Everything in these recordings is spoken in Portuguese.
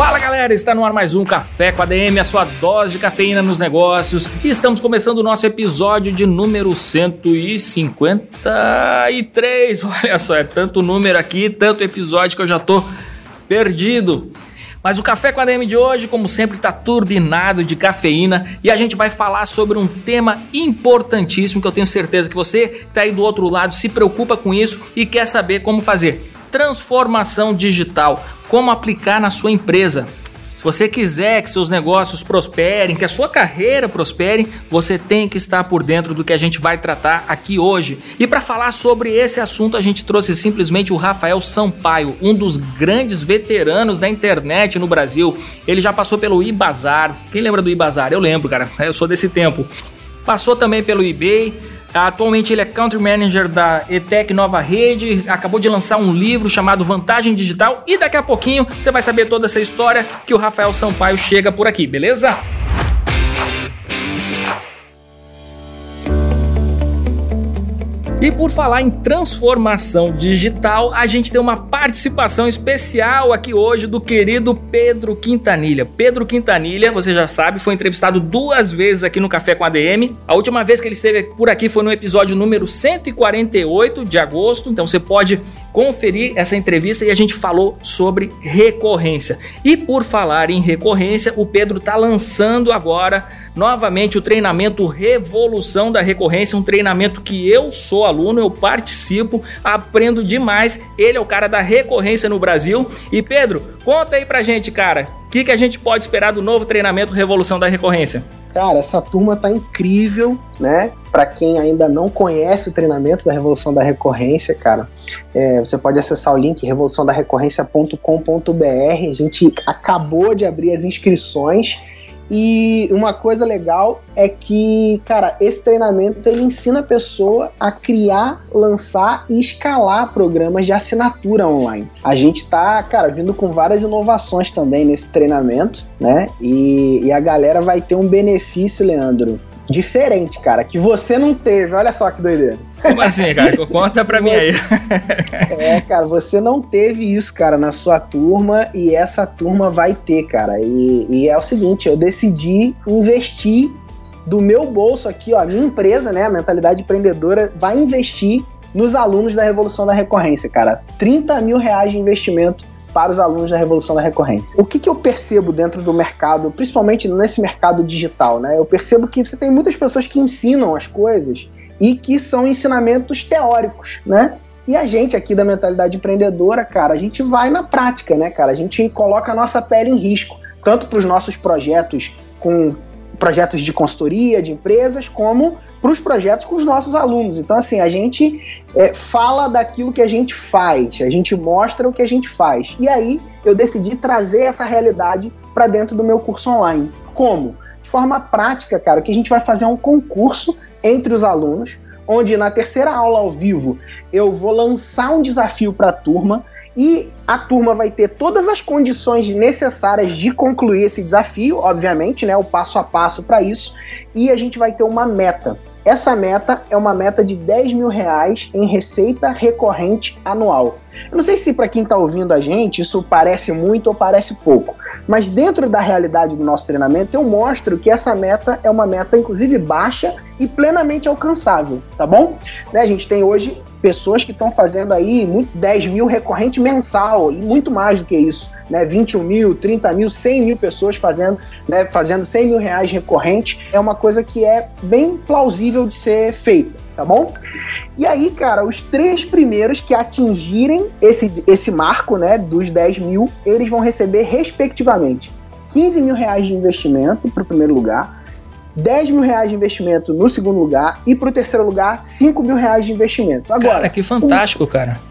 Fala galera, está no ar mais um Café com a DM, a sua dose de cafeína nos negócios. E estamos começando o nosso episódio de número 153. Olha só, é tanto número aqui, tanto episódio que eu já tô perdido. Mas o Café com a DM de hoje, como sempre, está turbinado de cafeína e a gente vai falar sobre um tema importantíssimo que eu tenho certeza que você que está aí do outro lado se preocupa com isso e quer saber como fazer transformação digital, como aplicar na sua empresa. Se você quiser que seus negócios prosperem, que a sua carreira prospere, você tem que estar por dentro do que a gente vai tratar aqui hoje. E para falar sobre esse assunto, a gente trouxe simplesmente o Rafael Sampaio, um dos grandes veteranos da internet no Brasil. Ele já passou pelo Ibazar. Quem lembra do Ibazar? Eu lembro, cara. Eu sou desse tempo. Passou também pelo eBay, Atualmente ele é Country Manager da ETEC Nova Rede, acabou de lançar um livro chamado Vantagem Digital e daqui a pouquinho você vai saber toda essa história que o Rafael Sampaio chega por aqui, beleza? E por falar em transformação digital, a gente tem uma participação especial aqui hoje do querido Pedro Quintanilha. Pedro Quintanilha, você já sabe, foi entrevistado duas vezes aqui no Café com a DM. A última vez que ele esteve por aqui foi no episódio número 148 de agosto, então você pode conferir essa entrevista e a gente falou sobre recorrência. E por falar em recorrência, o Pedro está lançando agora novamente o treinamento Revolução da Recorrência, um treinamento que eu sou aluno, eu participo, aprendo demais. Ele é o cara da recorrência no Brasil. E Pedro, conta aí pra gente, cara, o que, que a gente pode esperar do novo treinamento Revolução da Recorrência? Cara, essa turma tá incrível, né? Para quem ainda não conhece o treinamento da Revolução da Recorrência, cara, é, você pode acessar o link revoluçãodarecorrência.com.br. A gente acabou de abrir as inscrições e uma coisa legal é que, cara, esse treinamento ele ensina a pessoa a criar, lançar e escalar programas de assinatura online. A gente tá, cara, vindo com várias inovações também nesse treinamento, né? E, e a galera vai ter um benefício, Leandro, diferente, cara, que você não teve. Olha só que doideira. Como assim, cara? Conta pra mim aí. é, cara, você não teve isso, cara, na sua turma e essa turma vai ter, cara. E, e é o seguinte, eu decidi investir do meu bolso aqui, ó, a minha empresa, né, a mentalidade empreendedora, vai investir nos alunos da Revolução da Recorrência, cara. 30 mil reais de investimento para os alunos da Revolução da Recorrência. O que, que eu percebo dentro do mercado, principalmente nesse mercado digital, né? Eu percebo que você tem muitas pessoas que ensinam as coisas e que são ensinamentos teóricos, né? E a gente aqui da mentalidade empreendedora, cara, a gente vai na prática, né, cara? A gente coloca a nossa pele em risco, tanto para os nossos projetos com projetos de consultoria, de empresas, como para os projetos com os nossos alunos. Então, assim, a gente é, fala daquilo que a gente faz, a gente mostra o que a gente faz. E aí eu decidi trazer essa realidade para dentro do meu curso online. Como? De forma prática, cara, que a gente vai fazer um concurso entre os alunos, onde na terceira aula ao vivo eu vou lançar um desafio para a turma e a turma vai ter todas as condições necessárias de concluir esse desafio, obviamente, né, o passo a passo para isso, e a gente vai ter uma meta. Essa meta é uma meta de 10 mil reais em receita recorrente anual. Eu não sei se para quem está ouvindo a gente isso parece muito ou parece pouco, mas dentro da realidade do nosso treinamento eu mostro que essa meta é uma meta inclusive baixa e plenamente alcançável, tá bom? Né, a gente tem hoje pessoas que estão fazendo aí muito, 10 mil recorrente mensal e muito mais do que isso. Né, 21 mil, 30 mil, 100 mil pessoas fazendo, né, fazendo 100 mil reais recorrente é uma coisa que é bem plausível de ser feita, tá bom? E aí, cara, os três primeiros que atingirem esse, esse marco, né, dos 10 mil, eles vão receber, respectivamente, 15 mil reais de investimento para o primeiro lugar, 10 mil reais de investimento no segundo lugar e para o terceiro lugar, 5 mil reais de investimento. Agora, cara, que fantástico, o, cara.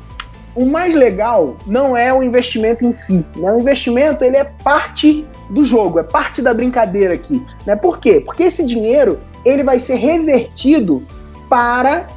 O mais legal não é o investimento em si. Né? O investimento ele é parte do jogo, é parte da brincadeira aqui. Né? Por quê? Porque esse dinheiro ele vai ser revertido para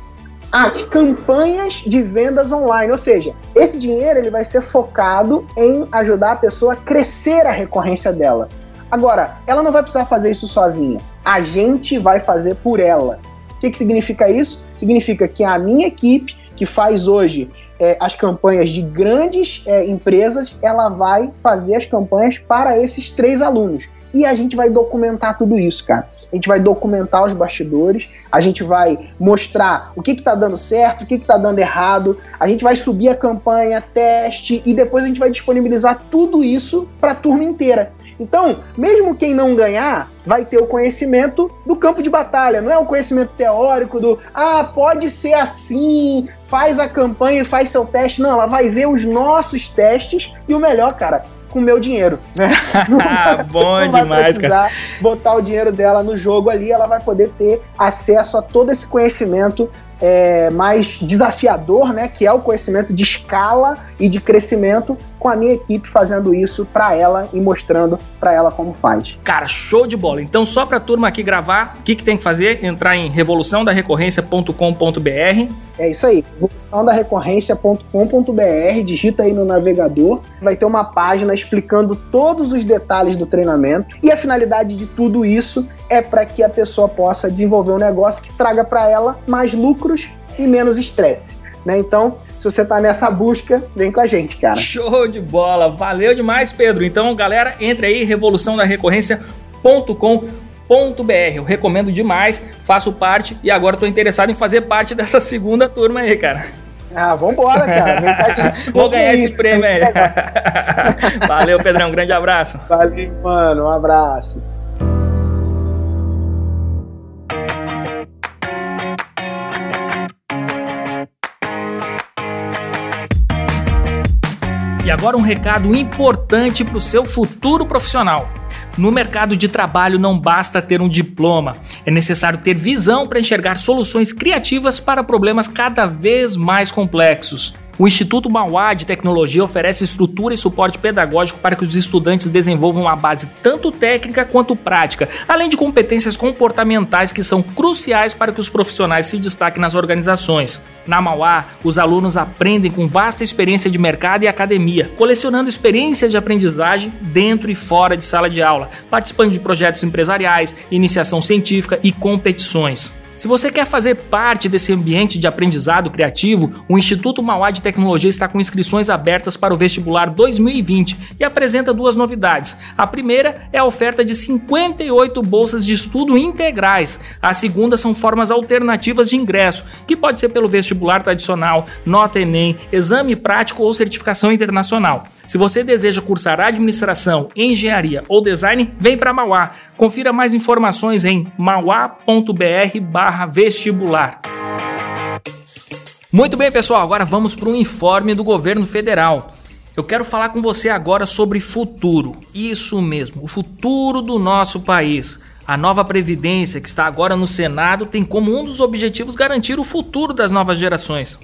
as campanhas de vendas online, ou seja, esse dinheiro ele vai ser focado em ajudar a pessoa a crescer a recorrência dela. Agora, ela não vai precisar fazer isso sozinha. A gente vai fazer por ela. O que, que significa isso? Significa que a minha equipe, que faz hoje é, as campanhas de grandes é, empresas, ela vai fazer as campanhas para esses três alunos. E a gente vai documentar tudo isso, cara. A gente vai documentar os bastidores, a gente vai mostrar o que está dando certo, o que está dando errado, a gente vai subir a campanha, teste, e depois a gente vai disponibilizar tudo isso para a turma inteira. Então, mesmo quem não ganhar, vai ter o conhecimento do campo de batalha, não é o conhecimento teórico do ah, pode ser assim, faz a campanha e faz seu teste. Não, ela vai ver os nossos testes e o melhor, cara, com o meu dinheiro. Né? Não, Bom não demais, cara. botar o dinheiro dela no jogo ali, ela vai poder ter acesso a todo esse conhecimento é, mais desafiador, né, que é o conhecimento de escala e de crescimento, com a minha equipe fazendo isso para ela e mostrando para ela como faz. Cara, show de bola. Então, só para a turma aqui gravar, o que, que tem que fazer? Entrar em revoluçãodarecorrência.com.br. É isso aí, revoluçãodarecorrência.com.br, digita aí no navegador, vai ter uma página explicando todos os detalhes do treinamento e a finalidade de tudo isso é para que a pessoa possa desenvolver um negócio que traga para ela mais lucros e menos estresse. Né? Então, se você está nessa busca, vem com a gente, cara. Show de bola! Valeu demais, Pedro. Então, galera, entre aí, revoluçãodarecorrência.com.br. Eu recomendo demais, faço parte e agora estou interessado em fazer parte dessa segunda turma aí, cara. Ah, vambora, cara. Vou ganhar esse prêmio aí. Valeu, Pedrão. Um grande abraço. Valeu, mano. Um abraço. E agora um recado importante para o seu futuro profissional. No mercado de trabalho não basta ter um diploma, é necessário ter visão para enxergar soluções criativas para problemas cada vez mais complexos. O Instituto Mauá de Tecnologia oferece estrutura e suporte pedagógico para que os estudantes desenvolvam uma base tanto técnica quanto prática, além de competências comportamentais que são cruciais para que os profissionais se destaquem nas organizações. Na Mauá, os alunos aprendem com vasta experiência de mercado e academia, colecionando experiências de aprendizagem dentro e fora de sala de aula, participando de projetos empresariais, iniciação científica e competições. Se você quer fazer parte desse ambiente de aprendizado criativo, o Instituto Mauá de Tecnologia está com inscrições abertas para o vestibular 2020 e apresenta duas novidades. A primeira é a oferta de 58 bolsas de estudo integrais. A segunda são formas alternativas de ingresso, que pode ser pelo vestibular tradicional, nota Enem, exame prático ou certificação internacional. Se você deseja cursar administração, engenharia ou design, vem para Mauá. Confira mais informações em mauá.br/vestibular. Muito bem, pessoal, agora vamos para um informe do governo federal. Eu quero falar com você agora sobre futuro. Isso mesmo, o futuro do nosso país. A nova Previdência, que está agora no Senado, tem como um dos objetivos garantir o futuro das novas gerações.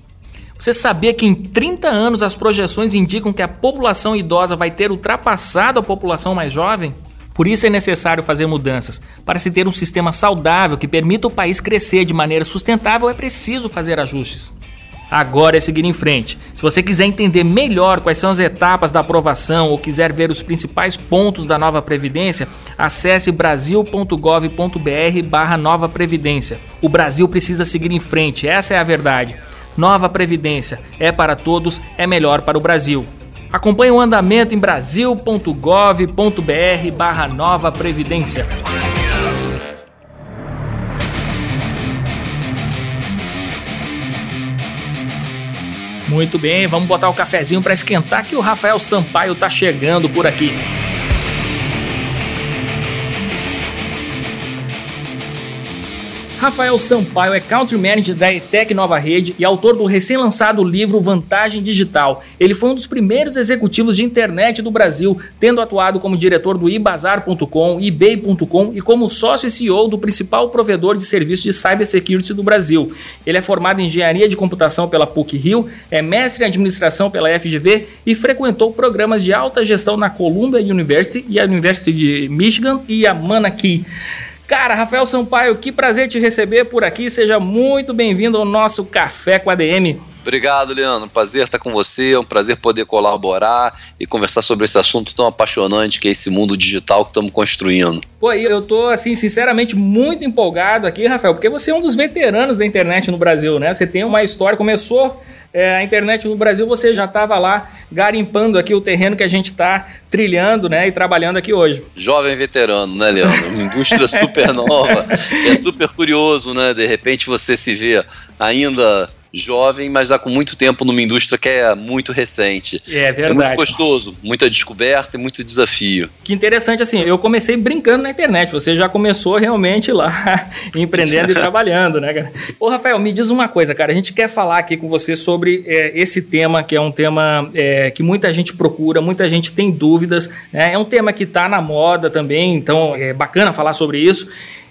Você sabia que em 30 anos as projeções indicam que a população idosa vai ter ultrapassado a população mais jovem? Por isso é necessário fazer mudanças. Para se ter um sistema saudável que permita o país crescer de maneira sustentável, é preciso fazer ajustes. Agora é seguir em frente. Se você quiser entender melhor quais são as etapas da aprovação ou quiser ver os principais pontos da nova Previdência, acesse brasil.gov.br barra nova Previdência. O Brasil precisa seguir em frente, essa é a verdade. Nova Previdência. É para todos, é melhor para o Brasil. Acompanhe o andamento em brasil.gov.br barra Nova Previdência. Muito bem, vamos botar o cafezinho para esquentar que o Rafael Sampaio tá chegando por aqui. Rafael Sampaio é Country Manager da ETEC Nova Rede e autor do recém-lançado livro Vantagem Digital. Ele foi um dos primeiros executivos de internet do Brasil, tendo atuado como diretor do ibazar.com, ebay.com e como sócio e CEO do principal provedor de serviços de cybersecurity do Brasil. Ele é formado em Engenharia de Computação pela PUC-Rio, é mestre em Administração pela FGV e frequentou programas de alta gestão na Columbia University e a University de Michigan e a Manaki. Cara, Rafael Sampaio, que prazer te receber por aqui. Seja muito bem-vindo ao nosso Café com a DM. Obrigado, Leandro. Prazer estar com você, é um prazer poder colaborar e conversar sobre esse assunto tão apaixonante que é esse mundo digital que estamos construindo. Pô, eu tô, assim, sinceramente muito empolgado aqui, Rafael, porque você é um dos veteranos da internet no Brasil, né? Você tem uma história, começou é, a internet no Brasil, você já estava lá garimpando aqui o terreno que a gente está trilhando né, e trabalhando aqui hoje. Jovem veterano, né, Leandro? Uma indústria super nova. é super curioso, né? De repente você se vê ainda jovem, mas já com muito tempo numa indústria que é muito recente. É verdade. É muito gostoso, muita descoberta e muito desafio. Que interessante, assim, eu comecei brincando na internet, você já começou realmente lá empreendendo e trabalhando, né, cara? Ô, Rafael, me diz uma coisa, cara, a gente quer falar aqui com você sobre é, esse tema, que é um tema é, que muita gente procura, muita gente tem dúvidas, né? é um tema que está na moda também, então é bacana falar sobre isso.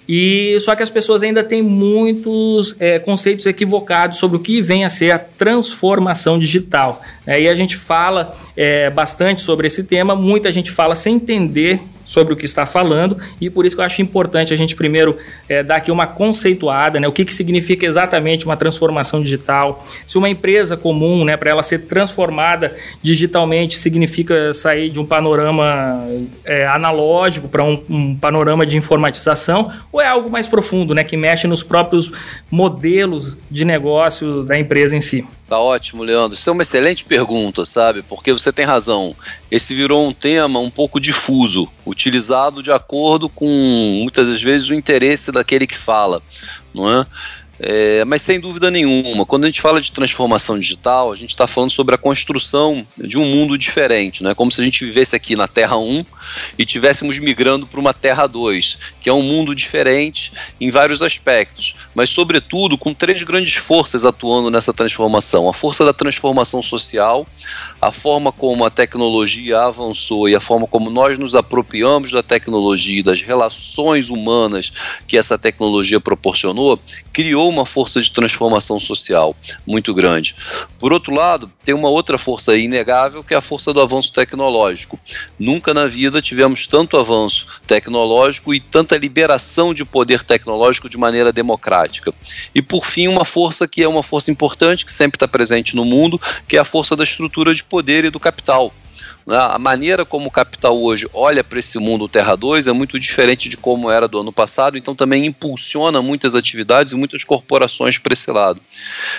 E só que as pessoas ainda têm muitos é, conceitos equivocados sobre o que vem a ser a transformação digital. É, e a gente fala é, bastante sobre esse tema, muita gente fala sem entender sobre o que está falando e por isso que eu acho importante a gente primeiro é, dar aqui uma conceituada, né? O que, que significa exatamente uma transformação digital? Se uma empresa comum, né, para ela ser transformada digitalmente, significa sair de um panorama é, analógico para um, um, panorama de informatização ou é algo mais profundo, né, que mexe nos próprios modelos de negócio da empresa em si? Tá ótimo, Leandro. Isso é uma excelente pergunta, sabe? Porque você tem razão. Esse virou um tema um pouco difuso, utilizado de acordo com muitas das vezes o interesse daquele que fala, não é? É, mas sem dúvida nenhuma, quando a gente fala de transformação digital, a gente está falando sobre a construção de um mundo diferente, né? como se a gente vivesse aqui na Terra 1 e estivéssemos migrando para uma Terra 2, que é um mundo diferente em vários aspectos, mas sobretudo com três grandes forças atuando nessa transformação: a força da transformação social, a forma como a tecnologia avançou e a forma como nós nos apropriamos da tecnologia e das relações humanas que essa tecnologia proporcionou, criou uma força de transformação social muito grande. Por outro lado, tem uma outra força inegável que é a força do avanço tecnológico. Nunca na vida tivemos tanto avanço tecnológico e tanta liberação de poder tecnológico de maneira democrática. E por fim, uma força que é uma força importante, que sempre está presente no mundo, que é a força da estrutura de poder e do capital. A maneira como o capital hoje olha para esse mundo Terra 2 é muito diferente de como era do ano passado, então também impulsiona muitas atividades e muitas corporações para esse lado.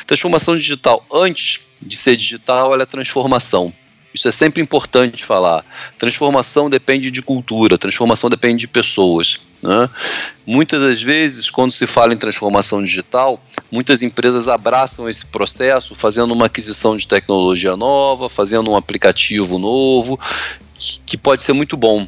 Transformação digital, antes de ser digital, ela é transformação. Isso é sempre importante falar. Transformação depende de cultura, transformação depende de pessoas. Né? Muitas das vezes, quando se fala em transformação digital, muitas empresas abraçam esse processo fazendo uma aquisição de tecnologia nova, fazendo um aplicativo novo, que pode ser muito bom.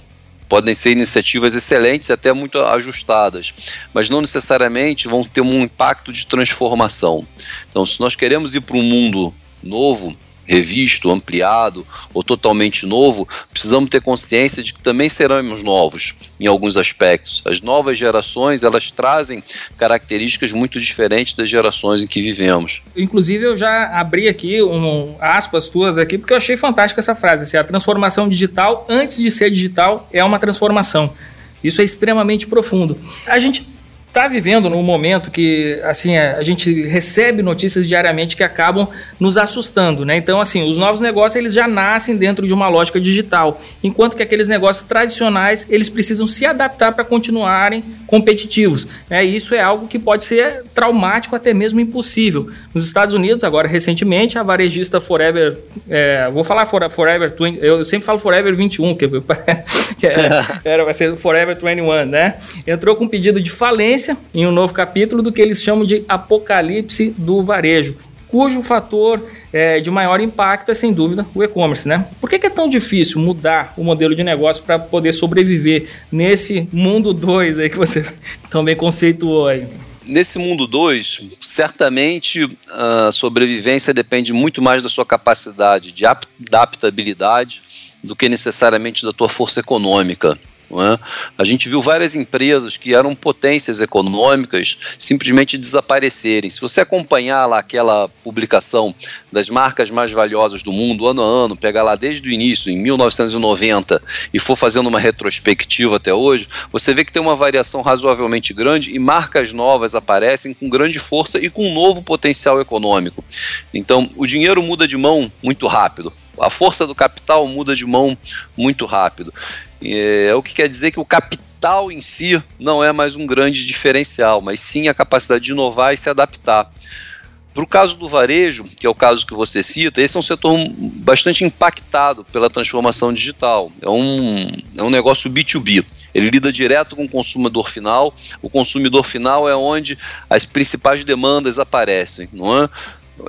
Podem ser iniciativas excelentes até muito ajustadas, mas não necessariamente vão ter um impacto de transformação. Então, se nós queremos ir para um mundo novo, revisto, ampliado ou totalmente novo, precisamos ter consciência de que também seremos novos em alguns aspectos. As novas gerações, elas trazem características muito diferentes das gerações em que vivemos. Inclusive, eu já abri aqui um aspas tuas aqui, porque eu achei fantástica essa frase. Assim, a transformação digital, antes de ser digital, é uma transformação. Isso é extremamente profundo. A gente está vivendo num momento que assim a gente recebe notícias diariamente que acabam nos assustando, né? Então assim os novos negócios eles já nascem dentro de uma lógica digital, enquanto que aqueles negócios tradicionais eles precisam se adaptar para continuarem competitivos. Né? E isso é algo que pode ser traumático até mesmo impossível. Nos Estados Unidos agora recentemente a varejista Forever, é, vou falar Forever 20, eu sempre falo Forever 21 que, que era, era vai ser Forever 21, né? Entrou com pedido de falência em um novo capítulo do que eles chamam de apocalipse do varejo, cujo fator é, de maior impacto é sem dúvida o e-commerce, né? Por que, é tão difícil mudar o modelo de negócio para poder sobreviver nesse mundo 2 aí que você também conceituou aí? nesse mundo 2, certamente a sobrevivência depende muito mais da sua capacidade de adaptabilidade do que necessariamente da tua força econômica. É? A gente viu várias empresas que eram potências econômicas simplesmente desaparecerem. Se você acompanhar lá aquela publicação das marcas mais valiosas do mundo, ano a ano, pegar lá desde o início, em 1990, e for fazendo uma retrospectiva até hoje, você vê que tem uma variação razoavelmente grande e marcas novas aparecem com grande força e com um novo potencial econômico. Então, o dinheiro muda de mão muito rápido. A força do capital muda de mão muito rápido. É, o que quer dizer que o capital em si não é mais um grande diferencial, mas sim a capacidade de inovar e se adaptar. Para o caso do varejo, que é o caso que você cita, esse é um setor bastante impactado pela transformação digital. É um, é um negócio B2B. Ele lida direto com o consumidor final. O consumidor final é onde as principais demandas aparecem. Não é?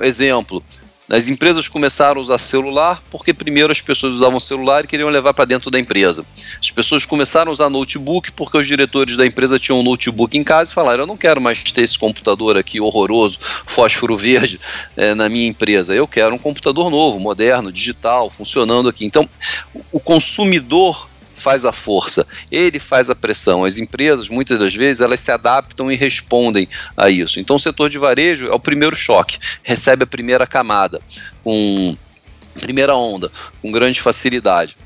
Exemplo, as empresas começaram a usar celular porque primeiro as pessoas usavam celular e queriam levar para dentro da empresa. As pessoas começaram a usar notebook porque os diretores da empresa tinham um notebook em casa e falaram: Eu não quero mais ter esse computador aqui horroroso, fósforo verde, é, na minha empresa. Eu quero um computador novo, moderno, digital, funcionando aqui. Então, o consumidor faz a força, ele faz a pressão. As empresas, muitas das vezes, elas se adaptam e respondem a isso. Então, o setor de varejo é o primeiro choque, recebe a primeira camada, com primeira onda, com grande facilidade.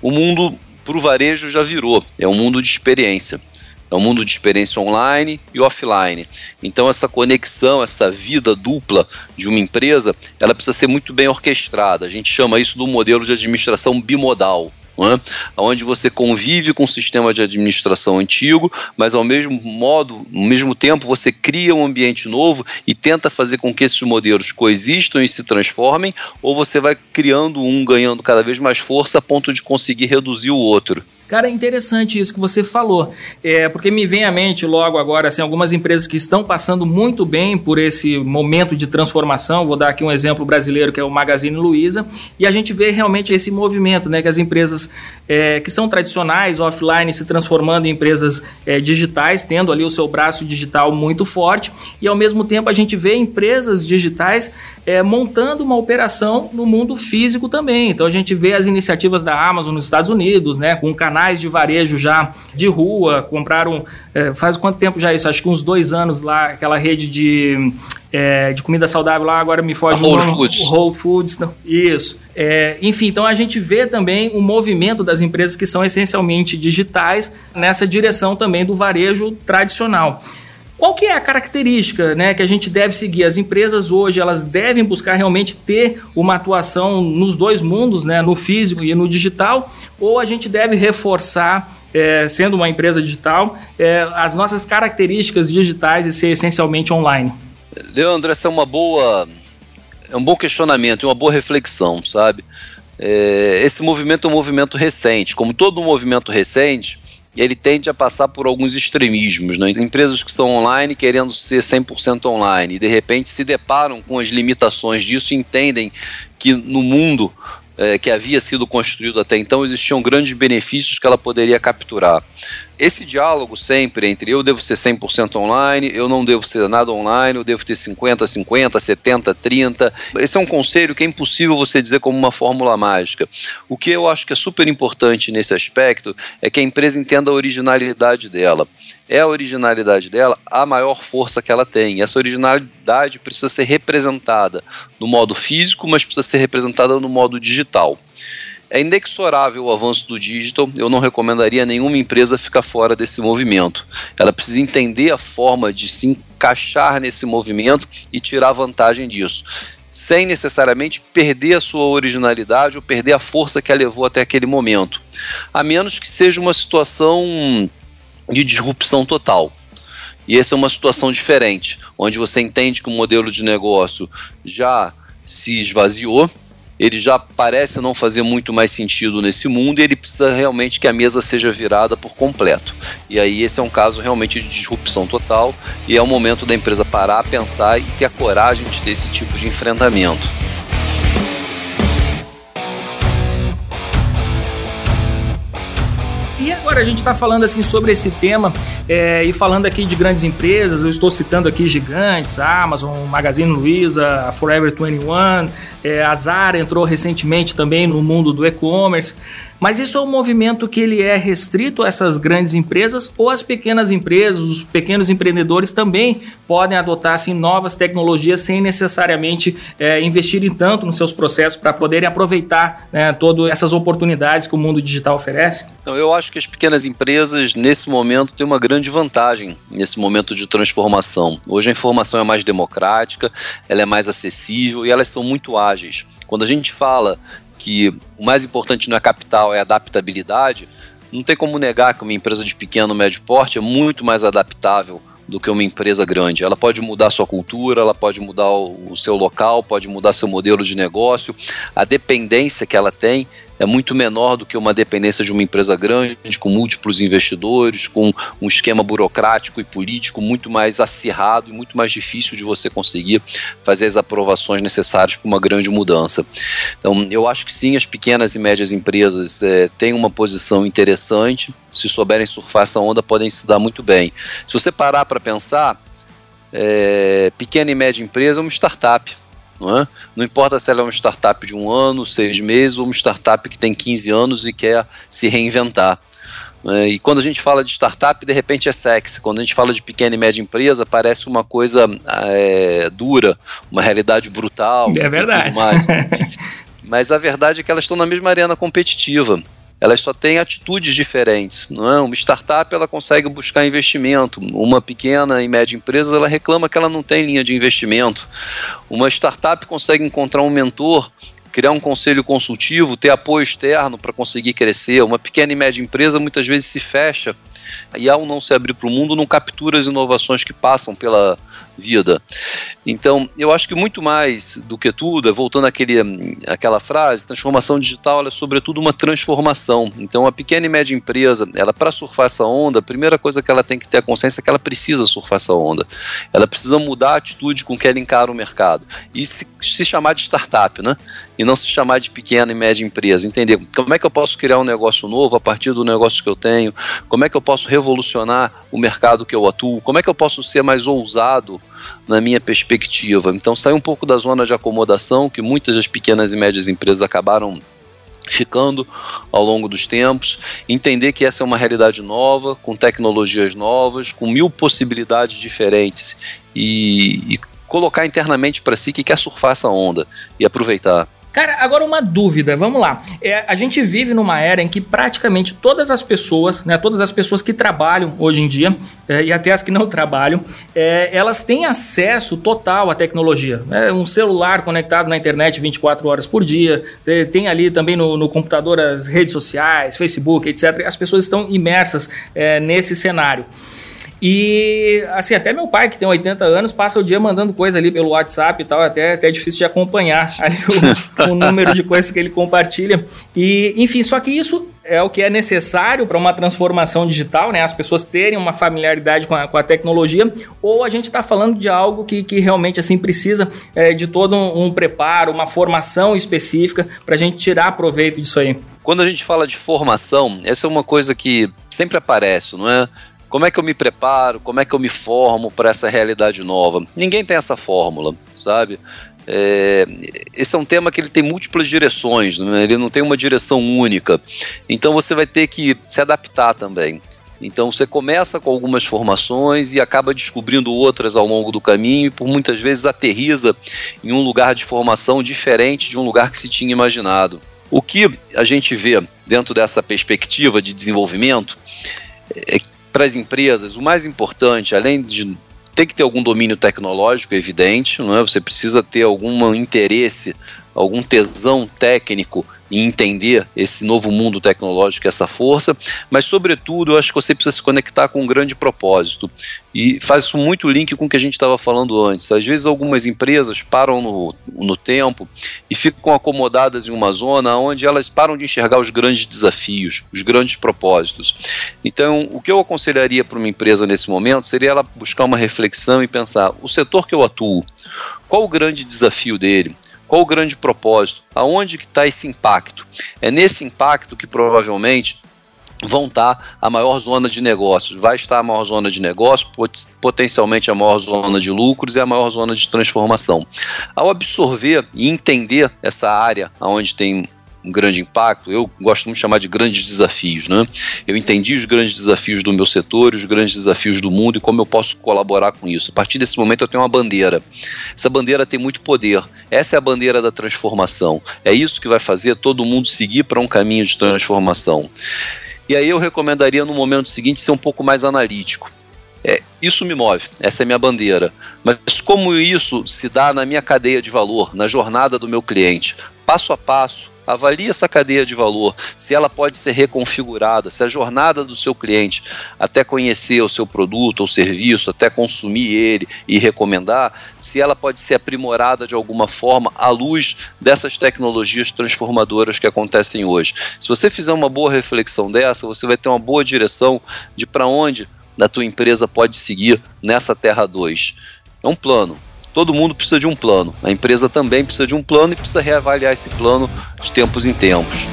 O mundo para o varejo já virou, é um mundo de experiência. É um mundo de experiência online e offline. Então essa conexão, essa vida dupla de uma empresa, ela precisa ser muito bem orquestrada. A gente chama isso do modelo de administração bimodal é? onde você convive com o sistema de administração antigo, mas ao mesmo modo, ao mesmo tempo, você cria um ambiente novo e tenta fazer com que esses modelos coexistam e se transformem, ou você vai criando um ganhando cada vez mais força a ponto de conseguir reduzir o outro. Cara, é interessante isso que você falou, é, porque me vem à mente logo agora assim, algumas empresas que estão passando muito bem por esse momento de transformação. Vou dar aqui um exemplo brasileiro que é o Magazine Luiza, e a gente vê realmente esse movimento, né, que as empresas é, que são tradicionais, offline, se transformando em empresas é, digitais, tendo ali o seu braço digital muito forte, e ao mesmo tempo a gente vê empresas digitais é, montando uma operação no mundo físico também. Então a gente vê as iniciativas da Amazon nos Estados Unidos, né, com um canal canais de varejo já de rua, compraram, é, faz quanto tempo já isso? Acho que uns dois anos lá, aquela rede de, é, de comida saudável lá, agora me foge o Whole nome, Foods. Whole Foods, não, isso. É, enfim, então a gente vê também o movimento das empresas que são essencialmente digitais nessa direção também do varejo tradicional. Qual que é a característica né, que a gente deve seguir? As empresas hoje elas devem buscar realmente ter uma atuação nos dois mundos, né, no físico e no digital, ou a gente deve reforçar, é, sendo uma empresa digital, é, as nossas características digitais e ser essencialmente online? Leandro, essa é uma boa, é um bom questionamento uma boa reflexão, sabe? É, esse movimento é um movimento recente, como todo movimento recente ele tende a passar por alguns extremismos. Né? Empresas que são online querendo ser 100% online e de repente se deparam com as limitações disso e entendem que no mundo é, que havia sido construído até então existiam grandes benefícios que ela poderia capturar esse diálogo sempre entre eu devo ser 100% online, eu não devo ser nada online, eu devo ter 50, 50, 70, 30. Esse é um conselho que é impossível você dizer como uma fórmula mágica. O que eu acho que é super importante nesse aspecto é que a empresa entenda a originalidade dela. É a originalidade dela a maior força que ela tem. Essa originalidade precisa ser representada no modo físico, mas precisa ser representada no modo digital. É inexorável o avanço do digital. Eu não recomendaria nenhuma empresa ficar fora desse movimento. Ela precisa entender a forma de se encaixar nesse movimento e tirar vantagem disso sem necessariamente perder a sua originalidade ou perder a força que a levou até aquele momento. A menos que seja uma situação de disrupção total. E essa é uma situação diferente, onde você entende que o modelo de negócio já se esvaziou ele já parece não fazer muito mais sentido nesse mundo e ele precisa realmente que a mesa seja virada por completo. E aí esse é um caso realmente de disrupção total e é o momento da empresa parar, pensar e ter a coragem de ter esse tipo de enfrentamento. E agora a gente está falando assim sobre esse tema é, e falando aqui de grandes empresas, eu estou citando aqui gigantes, a Amazon, Magazine Luiza, a Forever 21, é, a Zara entrou recentemente também no mundo do e-commerce. Mas isso é um movimento que ele é restrito a essas grandes empresas ou as pequenas empresas, os pequenos empreendedores também podem adotar assim, novas tecnologias sem necessariamente é, investirem tanto nos seus processos para poderem aproveitar né, todas essas oportunidades que o mundo digital oferece? Então, eu acho que as pequenas empresas, nesse momento, têm uma grande vantagem nesse momento de transformação. Hoje a informação é mais democrática, ela é mais acessível e elas são muito ágeis. Quando a gente fala que o mais importante não é capital, é adaptabilidade, não tem como negar que uma empresa de pequeno ou médio porte é muito mais adaptável do que uma empresa grande. Ela pode mudar sua cultura, ela pode mudar o, seu local, pode mudar seu modelo de negócio. A dependência que ela tem é muito menor do que uma dependência de uma empresa grande, com múltiplos investidores, com um esquema burocrático e político muito mais acirrado e muito mais difícil de você conseguir fazer as aprovações necessárias para uma grande mudança. Então, eu acho que sim, as pequenas e médias empresas é, têm uma posição interessante, se souberem surfar essa onda, podem se dar muito bem. Se você parar para pensar, é, pequena e média empresa é uma startup não, é? não importa se ela é uma startup de um ano, seis meses, ou uma startup que tem 15 anos e quer se reinventar. É, e quando a gente fala de startup, de repente é sexy. Quando a gente fala de pequena e média empresa, parece uma coisa é, dura, uma realidade brutal. É verdade. Mas a verdade é que elas estão na mesma arena competitiva elas só têm atitudes diferentes. Não é? Uma startup ela consegue buscar investimento, uma pequena e média empresa ela reclama que ela não tem linha de investimento. Uma startup consegue encontrar um mentor criar um conselho consultivo, ter apoio externo para conseguir crescer. Uma pequena e média empresa muitas vezes se fecha e, ao não se abrir para o mundo, não captura as inovações que passam pela vida. Então, eu acho que muito mais do que tudo, voltando àquele, àquela frase, transformação digital é sobretudo uma transformação. Então, a pequena e média empresa, ela para surfar essa onda, a primeira coisa que ela tem que ter a consciência é que ela precisa surfar essa onda. Ela precisa mudar a atitude com que ela encara o mercado e se, se chamar de startup, né? E não se chamar de pequena e média empresa. Entender como é que eu posso criar um negócio novo a partir do negócio que eu tenho, como é que eu posso revolucionar o mercado que eu atuo, como é que eu posso ser mais ousado na minha perspectiva. Então, sair um pouco da zona de acomodação que muitas das pequenas e médias empresas acabaram ficando ao longo dos tempos, entender que essa é uma realidade nova, com tecnologias novas, com mil possibilidades diferentes e, e colocar internamente para si que quer surfar essa onda e aproveitar. Cara, agora uma dúvida, vamos lá. É, a gente vive numa era em que praticamente todas as pessoas, né, todas as pessoas que trabalham hoje em dia, é, e até as que não trabalham, é, elas têm acesso total à tecnologia. É, um celular conectado na internet 24 horas por dia, é, tem ali também no, no, computador as redes sociais, Facebook, etc. As pessoas estão imersas é, nesse cenário. E, assim, até meu pai, que tem 80 anos, passa o dia mandando coisa ali pelo WhatsApp e tal, até, até é difícil de acompanhar o, o número de coisas que ele compartilha. E, enfim, só que isso é o que é necessário para uma transformação digital, né? As pessoas terem uma familiaridade com a, com a tecnologia, ou a gente está falando de algo que, que realmente assim precisa é, de todo um, um preparo, uma formação específica para a gente tirar proveito disso aí. Quando a gente fala de formação, essa é uma coisa que sempre aparece, não é? Como é que eu me preparo? Como é que eu me formo para essa realidade nova? Ninguém tem essa fórmula, sabe? É, esse é um tema que ele tem múltiplas direções, né? ele não tem uma direção única. Então você vai ter que se adaptar também. Então você começa com algumas formações e acaba descobrindo outras ao longo do caminho e por muitas vezes aterriza em um lugar de formação diferente de um lugar que se tinha imaginado. O que a gente vê dentro dessa perspectiva de desenvolvimento é para as empresas, o mais importante, além de tem que ter algum domínio tecnológico, evidente, não é? Você precisa ter algum interesse, algum tesão técnico em entender esse novo mundo tecnológico, essa força, mas sobretudo eu acho que você precisa se conectar com um grande propósito e faz muito link com o que a gente estava falando antes. Às vezes algumas empresas param no, no tempo e ficam acomodadas em uma zona onde elas param de enxergar os grandes desafios, os grandes propósitos. Então, o que eu aconselharia para uma empresa nesse momento seria ela buscar uma reflexão e pensar: o setor que eu atuo, qual o grande desafio dele? Qual o grande propósito? Aonde que está esse impacto? É nesse impacto que provavelmente vão estar a maior zona de negócios. Vai estar a maior zona de negócios, potencialmente a maior zona de lucros e a maior zona de transformação. Ao absorver e entender essa área onde tem um grande impacto, eu gosto muito de chamar de grandes desafios. Né? Eu entendi os grandes desafios do meu setor, os grandes desafios do mundo e como eu posso colaborar com isso. A partir desse momento eu tenho uma bandeira. Essa bandeira tem muito poder. Essa é a bandeira da transformação. É isso que vai fazer todo mundo seguir para um caminho de transformação. E aí eu recomendaria no momento seguinte ser um pouco mais analítico. É, isso me move, essa é minha bandeira. Mas como isso se dá na minha cadeia de valor, na jornada do meu cliente, passo a passo, Avalie essa cadeia de valor, se ela pode ser reconfigurada, se a jornada do seu cliente até conhecer o seu produto ou serviço, até consumir ele e recomendar, se ela pode ser aprimorada de alguma forma à luz dessas tecnologias transformadoras que acontecem hoje. Se você fizer uma boa reflexão dessa, você vai ter uma boa direção de para onde a tua empresa pode seguir nessa Terra 2. É um plano, todo mundo precisa de um plano. A empresa também precisa de um plano e precisa reavaliar esse plano de tempos em tempos.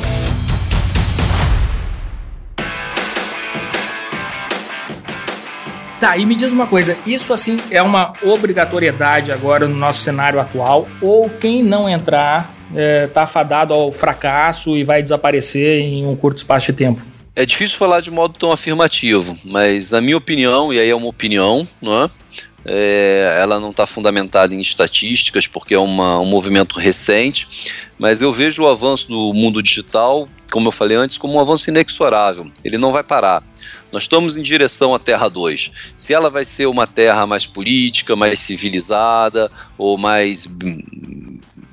Tá, e me diz uma coisa, isso assim é uma obrigatoriedade agora no nosso cenário atual, ou quem não entrar é, tá fadado ao fracasso e vai desaparecer em um curto espaço de tempo? É difícil falar de modo tão afirmativo, mas a minha opinião, e aí é uma opinião, não é? É, ela não está fundamentada em estatísticas, porque é uma, um movimento recente, mas eu vejo o avanço do mundo digital, como eu falei antes, como um avanço inexorável. Ele não vai parar. Nós estamos em direção à Terra 2. Se ela vai ser uma terra mais política, mais civilizada ou mais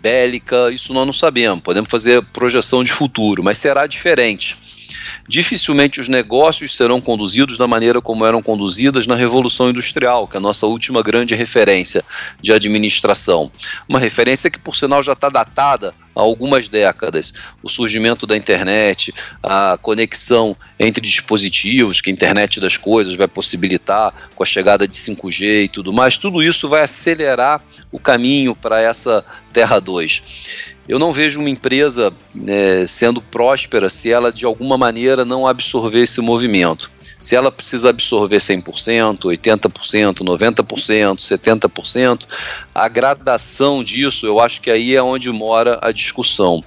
bélica, isso nós não sabemos. Podemos fazer projeção de futuro, mas será diferente dificilmente os negócios serão conduzidos da maneira como eram conduzidas na Revolução Industrial, que é a nossa última grande referência de administração. Uma referência que, por sinal, já está datada há algumas décadas. O surgimento da internet, a conexão entre dispositivos que a internet das coisas vai possibilitar com a chegada de 5G e tudo mais, tudo isso vai acelerar o caminho para essa Terra 2 eu não vejo uma empresa é, sendo próspera se ela de alguma maneira não absorver esse movimento. Se ela precisa absorver 100%, 80%, 90%, 70%, a gradação disso eu acho que aí é onde mora a discussão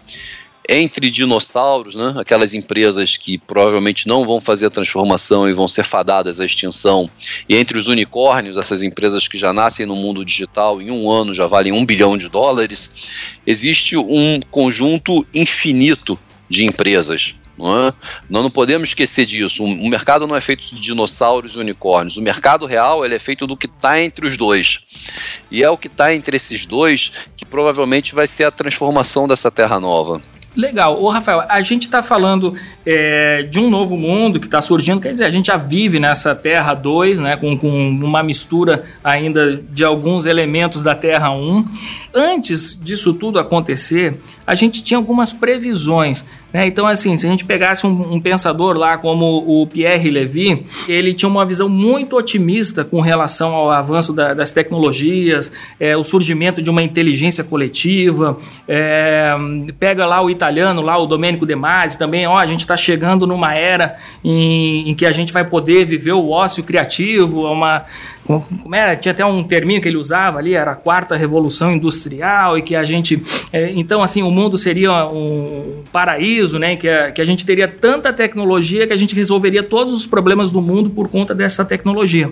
entre dinossauros, né, aquelas empresas que provavelmente não vão fazer a transformação e vão ser fadadas à extinção, e entre os unicórnios, essas empresas que já nascem no mundo digital em um ano já valem um bilhão de dólares, existe um conjunto infinito de empresas. Não é? Nós não podemos esquecer disso. O mercado não é feito de dinossauros e unicórnios. O mercado real ele é feito do que está entre os dois. E é o que está entre esses dois que provavelmente vai ser a transformação dessa terra nova. Legal. Ô, Rafael, a gente está falando é, de um novo mundo que está surgindo, quer dizer, a gente já vive nessa Terra 2, né, com, com uma mistura ainda de alguns elementos da Terra 1. Antes disso tudo acontecer, a gente tinha algumas previsões. Né? Então, assim, se a gente pegasse um, um, pensador lá como o Pierre Levy, ele tinha uma visão muito otimista com relação ao avanço da, das tecnologias, é, o surgimento de uma inteligência coletiva. É, pega lá o italiano, lá o Domenico De Masi, também, ó, a gente está chegando numa era em, em, que a gente vai poder viver o ócio criativo, uma como era, tinha até um termino que ele usava ali, era a quarta revolução industrial e que a gente, é, então assim, o mundo seria um paraíso, né, que a, que a gente teria tanta tecnologia que a gente resolveria todos os problemas do mundo por conta dessa tecnologia.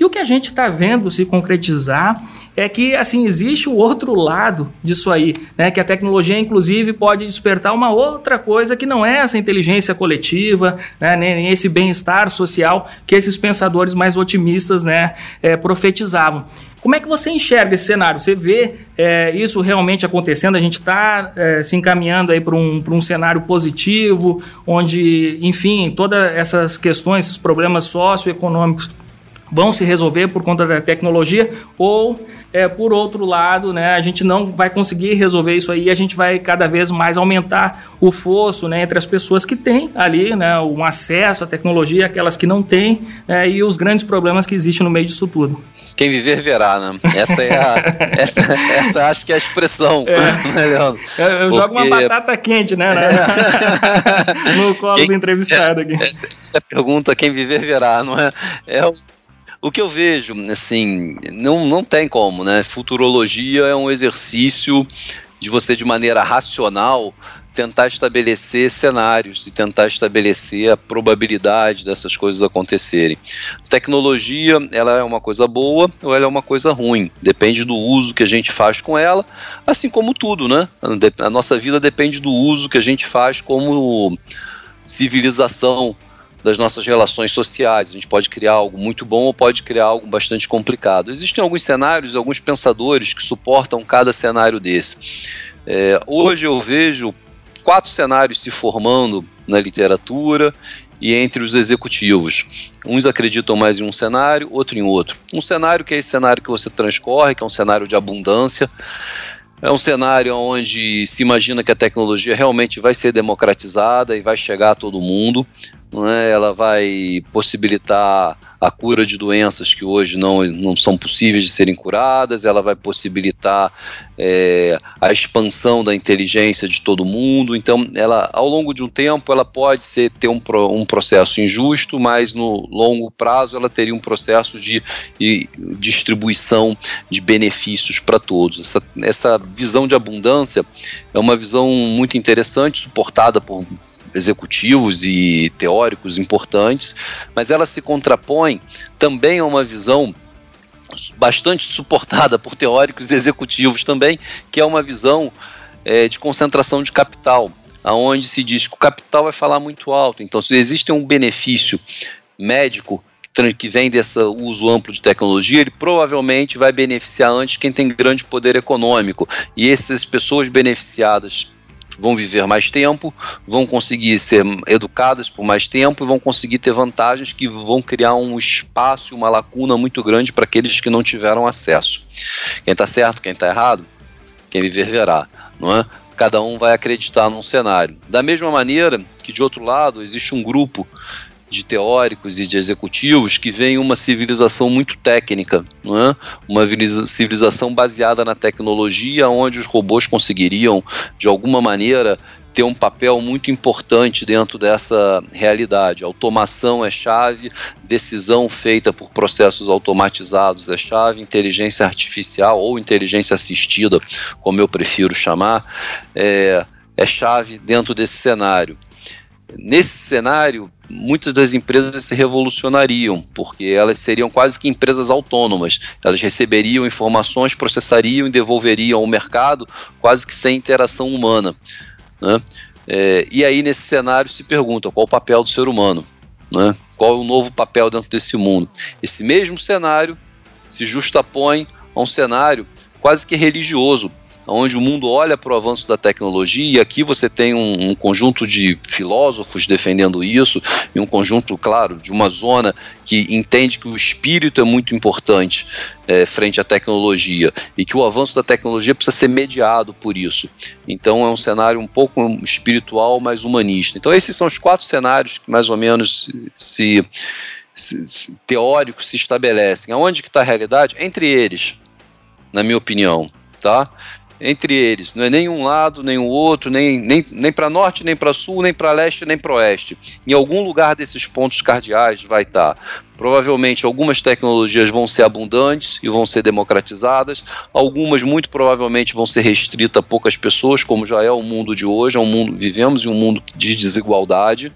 E o que a gente está vendo se concretizar é que assim existe o outro lado disso aí, né? Que a tecnologia, inclusive, pode despertar uma outra coisa que não é essa inteligência coletiva, né? nem esse bem-estar social que esses pensadores mais otimistas, né, é, profetizavam. Como é que você enxerga esse cenário? Você vê é, isso realmente acontecendo? A gente está é, se encaminhando aí para um, um cenário positivo, onde, enfim, todas essas questões, esses problemas socioeconômicos vão se resolver por conta da tecnologia ou é, por outro lado, né, a gente não vai conseguir resolver isso aí, a gente vai cada vez mais aumentar o fosso né, entre as pessoas que têm ali né, um acesso à tecnologia, aquelas que não têm, né, e os grandes problemas que existem no meio disso tudo. Quem viver verá, né? Essa é a, essa, essa acho que é a expressão. É. Né, eu, eu jogo uma batata quente, né? né? no colo quem, do entrevistado aqui. Essa, essa pergunta, quem viver verá, não é? É o o que eu vejo, assim, não, não tem como, né? Futurologia é um exercício de você, de maneira racional, tentar estabelecer cenários e tentar estabelecer a probabilidade dessas coisas acontecerem. Tecnologia, ela é uma coisa boa ou ela é uma coisa ruim, depende do uso que a gente faz com ela, assim como tudo, né? A nossa vida depende do uso que a gente faz como civilização das nossas relações sociais. A gente pode criar algo muito bom ou pode criar algo bastante complicado. Existem alguns cenários, alguns pensadores que suportam cada cenário desse. É, hoje eu vejo quatro cenários se formando na literatura e entre os executivos. Uns acreditam mais em um cenário, outro em outro. Um cenário que é esse cenário que você transcorre, que é um cenário de abundância. É um cenário onde se imagina que a tecnologia realmente vai ser democratizada e vai chegar a todo mundo não é? ela vai possibilitar a cura de doenças que hoje não, não são possíveis de serem curadas, ela vai possibilitar é, a expansão da inteligência de todo mundo. Então, ela, ao longo de um tempo, ela pode ser, ter um, um processo injusto, mas no longo prazo ela teria um processo de, de distribuição de benefícios para todos. Essa, essa visão de abundância é uma visão muito interessante, suportada por executivos e teóricos importantes, mas ela se contrapõe também a uma visão bastante suportada por teóricos e executivos também, que é uma visão é, de concentração de capital, aonde se diz que o capital vai falar muito alto. Então, se existe um benefício médico que vem desse uso amplo de tecnologia, ele provavelmente vai beneficiar antes quem tem grande poder econômico. E essas pessoas beneficiadas vão viver mais tempo, vão conseguir ser educadas por mais tempo e vão conseguir ter vantagens que vão criar um espaço, uma lacuna muito grande para aqueles que não tiveram acesso. Quem está certo, quem está errado, quem viver verá, não é? Cada um vai acreditar num cenário. Da mesma maneira que, de outro lado, existe um grupo de teóricos e de executivos que vem uma civilização muito técnica, é? uma civilização baseada na tecnologia, onde os robôs conseguiriam, de alguma maneira, ter um papel muito importante dentro dessa realidade. Automação é chave, decisão feita por processos automatizados é chave, inteligência artificial ou inteligência assistida, como eu prefiro chamar, é, é chave dentro desse cenário. Nesse cenário, muitas das empresas se revolucionariam, porque elas seriam quase que empresas autônomas. Elas receberiam informações, processariam e devolveriam ao mercado quase que sem interação humana. Né? É, e aí, nesse cenário, se pergunta qual o papel do ser humano, né? qual é o novo papel dentro desse mundo. Esse mesmo cenário se justapõe a um cenário quase que religioso, onde o mundo olha para o avanço da tecnologia, e aqui você tem um, um, conjunto de filósofos defendendo isso, e um conjunto, claro, de uma zona que entende que o espírito é muito importante é, frente à tecnologia, e que o avanço da tecnologia precisa ser mediado por isso. Então é um cenário um pouco espiritual, mais humanista. Então esses são os quatro cenários que mais ou menos se, se teóricos se estabelecem. Aonde que está a realidade? Entre eles, na minha opinião, tá? Entre eles. Não é nem um lado, nem o outro, nem, nem, nem para norte, nem para sul, nem para leste, nem para oeste. Em algum lugar desses pontos cardeais vai estar. Tá. Provavelmente algumas tecnologias vão ser abundantes e vão ser democratizadas, algumas muito provavelmente vão ser restritas a poucas pessoas, como já é o mundo de hoje, é um mundo vivemos em um mundo de desigualdade,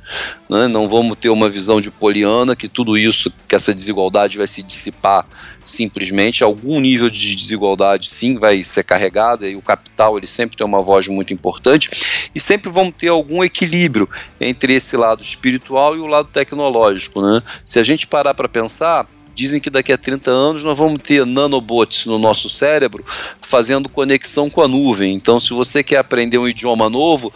né? não vamos ter uma visão de poliana que tudo isso, que essa desigualdade vai se dissipar simplesmente, algum nível de desigualdade sim vai ser carregada e o capital ele sempre tem uma voz muito importante e sempre vamos ter algum equilíbrio entre esse lado espiritual e o lado tecnológico, né? Se a gente parar para pensar, Dizem que daqui a 30 anos nós vamos ter nanobots no nosso cérebro fazendo conexão com a nuvem. Então, se você quer aprender um idioma novo,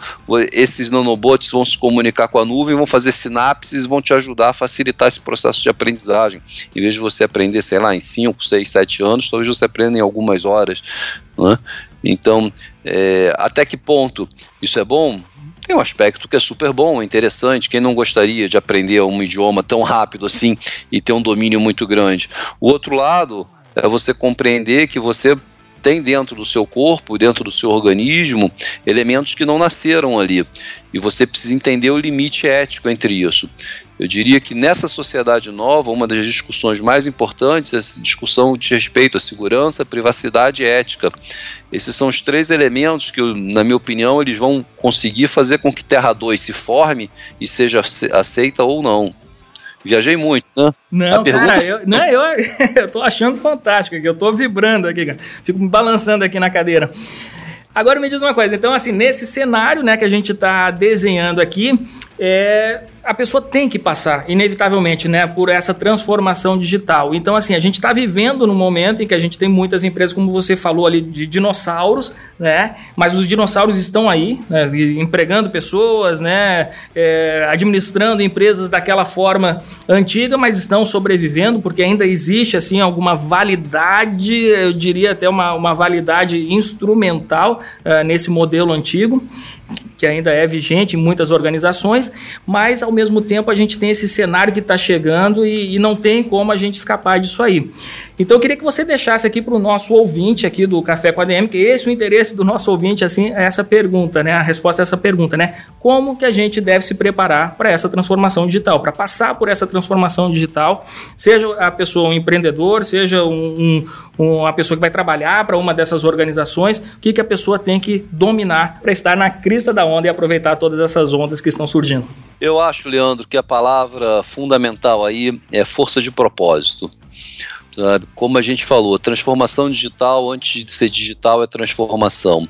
esses nanobots vão se comunicar com a nuvem, vão fazer sinapses, vão te ajudar a facilitar esse processo de aprendizagem. Em vez de você aprender, sei lá, em 5, 6, 7 anos, talvez você aprenda em algumas horas. Né? Então, é, até que ponto isso é bom? Tem um aspecto que é super bom, interessante. Quem não gostaria de aprender um idioma tão rápido assim e ter um domínio muito grande? O outro lado é você compreender que você tem dentro do seu corpo, dentro do seu organismo, elementos que não nasceram ali. E você precisa entender o limite ético entre isso. Eu diria que nessa sociedade nova, uma das discussões mais importantes é a discussão de respeito à segurança, privacidade e ética. Esses são os três elementos que, na minha opinião, eles vão conseguir fazer com que Terra 2 se forme e seja aceita ou não. Viajei muito, né? Não, cara, eu, não, eu, eu tô achando fantástico aqui, eu tô vibrando aqui, cara. Fico me balançando aqui na cadeira. Agora me diz uma coisa, então assim, nesse cenário, né, que a gente está desenhando aqui, é, a pessoa tem que passar, inevitavelmente, né, por essa transformação digital. Então, assim, a gente está vivendo num momento em que a gente tem muitas empresas, como você falou ali, de dinossauros, né, mas os dinossauros estão aí, né, empregando pessoas, né, é, administrando empresas daquela forma antiga, mas estão sobrevivendo, porque ainda existe, assim, alguma validade, eu diria até uma, uma validade instrumental uh, nesse modelo antigo que ainda é vigente em muitas organizações, mas ao mesmo tempo a gente tem esse cenário que está chegando e, e, não tem como a gente escapar disso aí. Então eu queria que você deixasse aqui para o nosso ouvinte aqui do Café com a DM, que esse é o interesse do nosso ouvinte, assim, é essa pergunta, né? A resposta é essa pergunta, né? Como que a gente deve se preparar para essa transformação digital, para passar por essa transformação digital, seja a pessoa um empreendedor, seja um, um, uma pessoa que vai trabalhar para uma dessas organizações, o que, que a pessoa tem que dominar para estar na crista da onda e aproveitar todas essas ondas que estão surgindo? Eu acho, Leandro, que a palavra fundamental aí é força de propósito. Sabe? Como a gente falou, transformação digital, antes de ser digital, é transformação.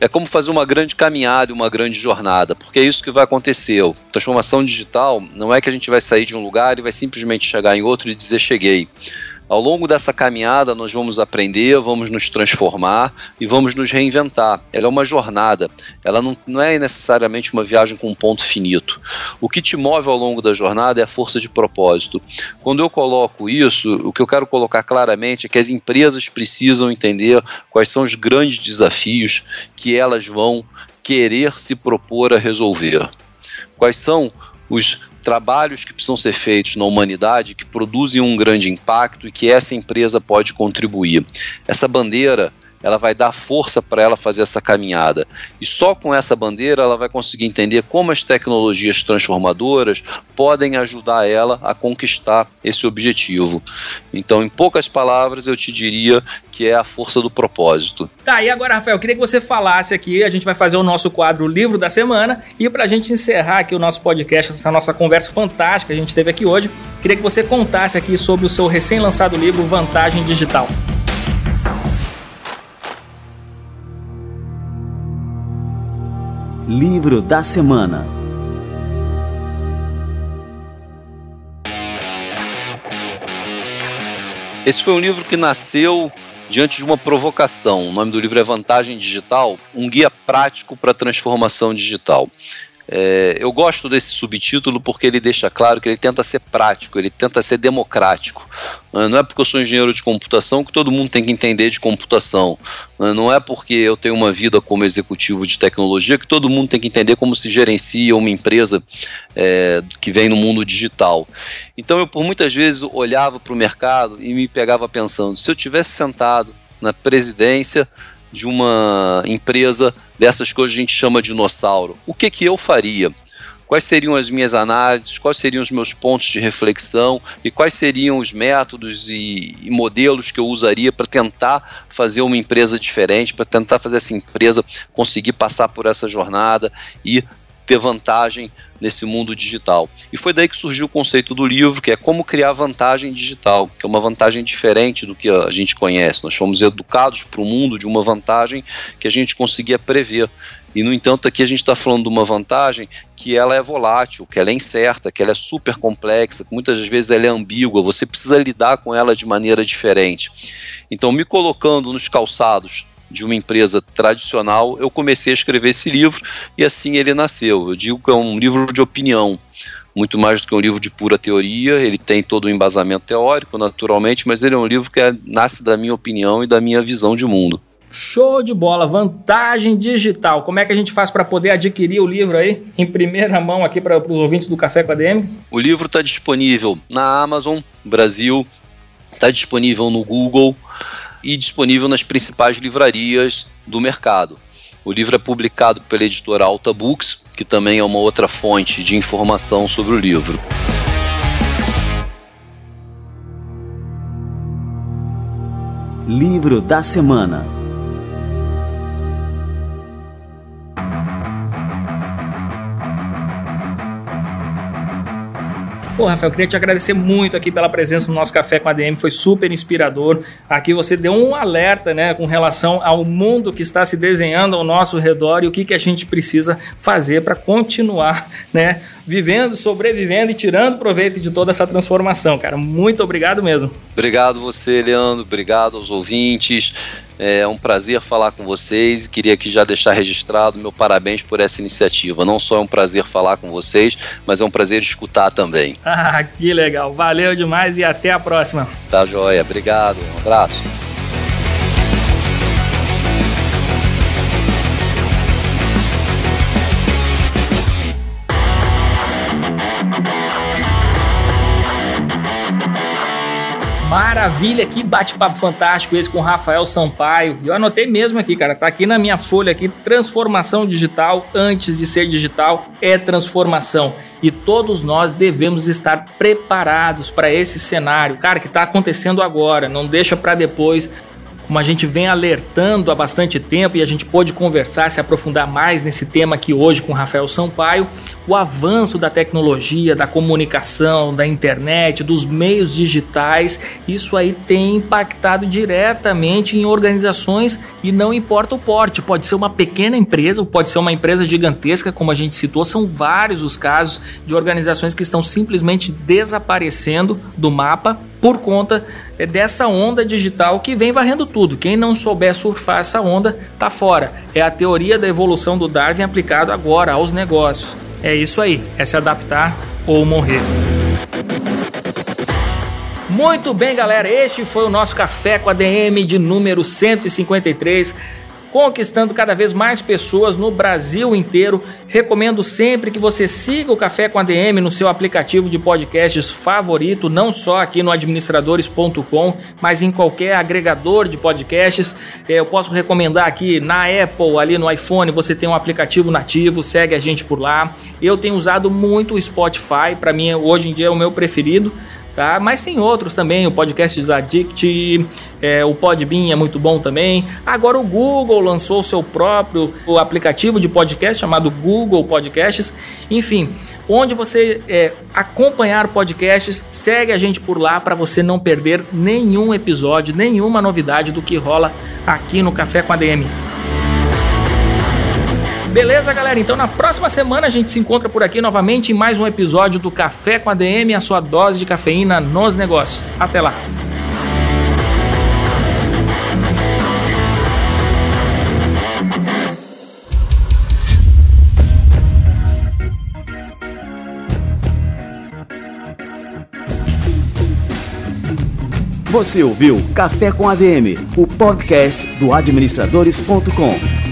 É como fazer uma grande caminhada, uma grande jornada, porque é isso que vai acontecer. Transformação digital não é que a gente vai sair de um lugar e vai simplesmente chegar em outro e dizer cheguei. Ao longo dessa caminhada, nós vamos aprender, vamos nos transformar e vamos nos reinventar. Ela é uma jornada, ela não, não é necessariamente uma viagem com um ponto finito. O que te move ao longo da jornada é a força de propósito. Quando eu coloco isso, o que eu quero colocar claramente é que as empresas precisam entender quais são os grandes desafios que elas vão querer se propor a resolver. Quais são os trabalhos que precisam ser feitos na humanidade que produzem um grande impacto e que essa empresa pode contribuir. Essa bandeira ela vai dar força para ela fazer essa caminhada. E só com essa bandeira ela vai conseguir entender como as tecnologias transformadoras podem ajudar ela a conquistar esse objetivo. Então, em poucas palavras, eu te diria que é a força do propósito. Tá, e agora, Rafael, eu queria que você falasse aqui, a gente vai fazer o nosso quadro Livro da Semana, e para a gente encerrar aqui o nosso podcast, essa nossa conversa fantástica que a gente teve aqui hoje, queria que você contasse aqui sobre o seu recém-lançado livro Vantagem Digital. Livro da Semana Esse foi um livro que nasceu diante de uma provocação. O nome do livro é Vantagem Digital um guia prático para a transformação digital. É, eu gosto desse subtítulo porque ele deixa claro que ele tenta ser prático, ele tenta ser democrático. É, não é porque eu sou engenheiro de computação que todo mundo tem que entender de computação. É, não é porque eu tenho uma vida como executivo de tecnologia que todo mundo tem que entender como se gerencia uma empresa é, que vem no mundo digital. Então eu por muitas vezes olhava para o mercado e me pegava pensando, se eu tivesse sentado na presidência de uma empresa dessas coisas que a gente chama de dinossauro, o que, que eu faria? Quais seriam as minhas análises, quais seriam os meus pontos de reflexão? E quais seriam os métodos e, e modelos que eu usaria para tentar fazer uma empresa diferente, para tentar fazer essa empresa conseguir passar por essa jornada e ter vantagem nesse mundo digital. E foi daí que surgiu o conceito do livro, que é como criar vantagem digital, que é uma vantagem diferente do que a gente conhece. Nós fomos educados para o mundo de uma vantagem que a gente conseguia prever. E, no entanto, aqui a gente está falando de uma vantagem que ela é volátil, que ela é incerta, que ela é super complexa, que muitas vezes ela é ambígua, você precisa lidar com ela de maneira diferente. Então, me colocando nos calçados de uma empresa tradicional, eu comecei a escrever esse livro e assim ele nasceu. Eu digo que é um livro de opinião, muito mais do que um livro de pura teoria, ele tem todo um embasamento teórico, naturalmente, mas ele é um livro que é, nasce da minha opinião e da minha visão de mundo. Show de bola, vantagem digital. Como é que a gente faz para poder adquirir o livro aí em primeira mão aqui para os ouvintes do Café com a DM? O livro está disponível na Amazon Brasil, está disponível no Google e disponível nas principais livrarias do mercado. O livro é publicado pela editora Alta Books, que também é uma outra fonte de informação sobre o livro. Livro da Semana Pô, Rafael, queria te agradecer muito aqui pela presença no nosso Café com a DM, foi super inspirador. Aqui você deu um alerta, né, com relação ao mundo que está se desenhando ao nosso redor e o que, que a gente precisa fazer para continuar, né, vivendo, sobrevivendo e tirando proveito de toda essa transformação, cara. Muito obrigado mesmo. Obrigado você, Leandro. Obrigado aos ouvintes. É um prazer falar com vocês e queria aqui já deixar registrado meu parabéns por essa iniciativa. Não só é um prazer falar com vocês, mas é um prazer escutar também. Ah, que legal. Valeu demais e até a próxima. Tá joia. Obrigado. Um abraço. Maravilha, que bate-papo fantástico esse com Rafael Sampaio. Eu anotei mesmo aqui, cara, tá aqui na minha folha aqui, transformação digital antes de ser digital é transformação. E todos nós devemos estar preparados para esse cenário, cara, que está acontecendo agora. Não deixa para depois como a gente vem alertando há bastante tempo e a gente pôde conversar, se aprofundar mais nesse tema aqui hoje com Rafael Sampaio, o avanço da tecnologia, da comunicação, da internet, dos meios digitais, isso aí tem impactado diretamente em organizações e não importa o porte, pode ser uma pequena empresa, pode ser uma empresa gigantesca, como a gente citou, são vários os casos de organizações que estão simplesmente desaparecendo do mapa por conta é, dessa onda digital que vem varrendo tudo. Quem não souber surfar essa onda tá fora. É a teoria da evolução do Darwin aplicado agora aos negócios. É isso aí, é se adaptar ou morrer. Muito bem, galera, este foi o nosso café com a DM de número 153 conquistando cada vez mais pessoas no Brasil inteiro. Recomendo sempre que você siga o Café com a DM no seu aplicativo de podcasts favorito, não só aqui no administradores.com, mas em qualquer agregador de podcasts. É, eu posso recomendar aqui na Apple, ali no iPhone, você tem um aplicativo nativo, segue a gente por lá. Eu tenho usado muito o Spotify, para mim hoje em dia é o meu preferido. Tá? Mas tem outros também, o podcast Addict, é, o Podbean é muito bom também. Agora o Google lançou o seu próprio o aplicativo de podcast chamado Google Podcasts. Enfim, onde você é, acompanhar podcasts, segue a gente por lá para você não perder nenhum episódio, nenhuma novidade do que rola aqui no Café com a DM. Beleza, galera? Então na próxima semana a gente se encontra por aqui novamente em mais um episódio do Café com a DM, a sua dose de cafeína nos negócios. Até lá! Você ouviu Café com ADM, o podcast do administradores.com.